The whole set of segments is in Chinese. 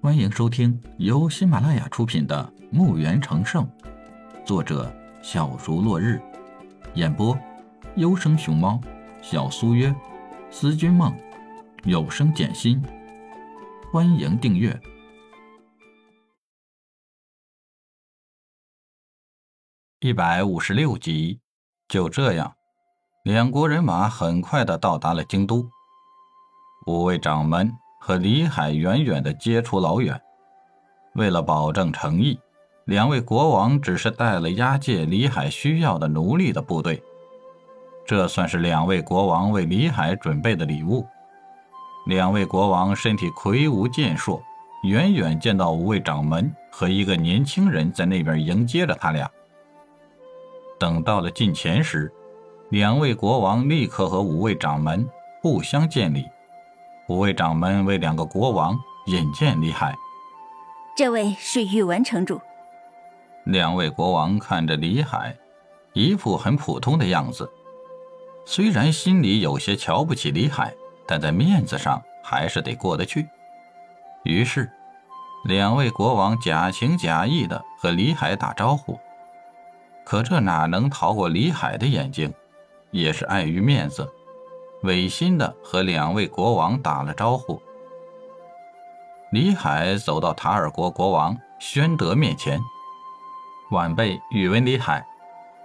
欢迎收听由喜马拉雅出品的《墓园成圣》，作者小竹落日，演播优生熊猫、小苏约、思君梦、有声简心。欢迎订阅。一百五十六集，就这样，两国人马很快的到达了京都。五位掌门和李海远远的接触老远，为了保证诚意，两位国王只是带了押解李海需要的奴隶的部队。这算是两位国王为李海准备的礼物。两位国王身体魁梧健硕，远远见到五位掌门和一个年轻人在那边迎接着他俩。等到了近前时，两位国王立刻和五位掌门互相见礼。五位掌门为两个国王引荐李海，这位是宇文城主。两位国王看着李海，一副很普通的样子，虽然心里有些瞧不起李海，但在面子上还是得过得去。于是，两位国王假情假意的和李海打招呼，可这哪能逃过李海的眼睛？也是碍于面子。违心的和两位国王打了招呼。李海走到塔尔国国王宣德面前，晚辈宇文李海，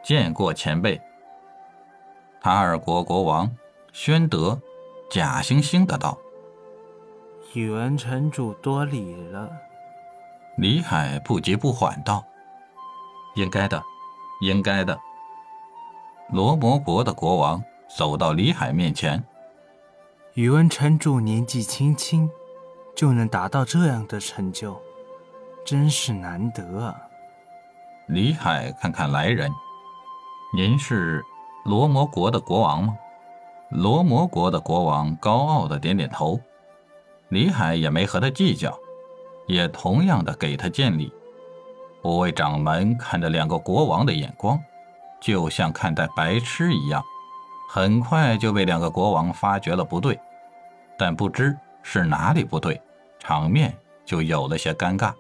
见过前辈。塔尔国国王宣德假惺惺的道：“宇文城主多礼了。”李海不急不缓道：“应该的，应该的。”罗摩国的国王。走到李海面前，宇文城主年纪轻轻，就能达到这样的成就，真是难得啊！李海看看来人，您是罗摩国的国王吗？罗摩国的国王高傲的点点头，李海也没和他计较，也同样的给他见礼。五位掌门看着两个国王的眼光，就像看待白痴一样。很快就被两个国王发觉了不对，但不知是哪里不对，场面就有了些尴尬。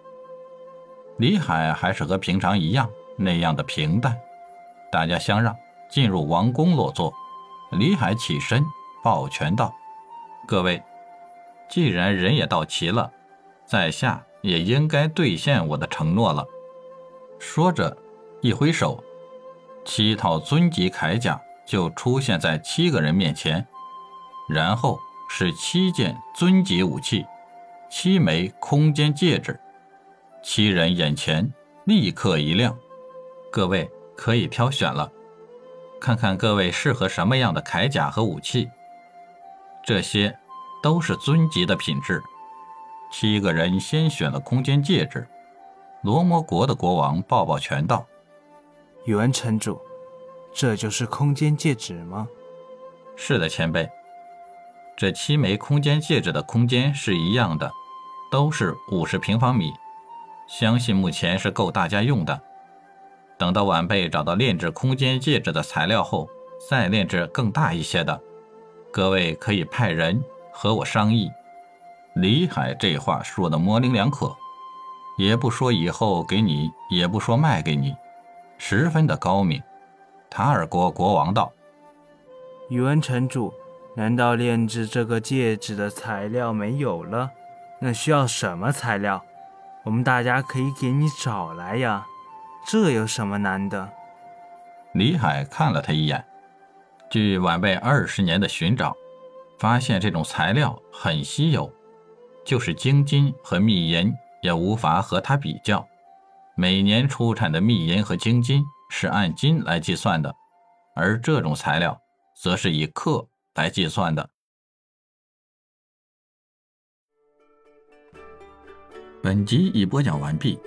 李海还是和平常一样那样的平淡，大家相让，进入王宫落座。李海起身抱拳道：“各位，既然人也到齐了，在下也应该兑现我的承诺了。”说着，一挥手，七套尊级铠甲。就出现在七个人面前，然后是七件尊级武器，七枚空间戒指，七人眼前立刻一亮，各位可以挑选了，看看各位适合什么样的铠甲和武器。这些都是尊级的品质。七个人先选了空间戒指，罗摩国的国王抱抱拳道：“宇文城主。”这就是空间戒指吗？是的，前辈。这七枚空间戒指的空间是一样的，都是五十平方米，相信目前是够大家用的。等到晚辈找到炼制空间戒指的材料后，再炼制更大一些的。各位可以派人和我商议。李海这话说的模棱两可，也不说以后给你，也不说卖给你，十分的高明。塔尔国国王道：“宇文城主，难道炼制这个戒指的材料没有了？那需要什么材料？我们大家可以给你找来呀，这有什么难的？”李海看了他一眼，据晚辈二十年的寻找，发现这种材料很稀有，就是精金和秘银也无法和它比较。每年出产的秘银和精金。是按斤来计算的，而这种材料则是以克来计算的。本集已播讲完毕，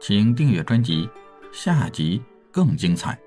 请订阅专辑，下集更精彩。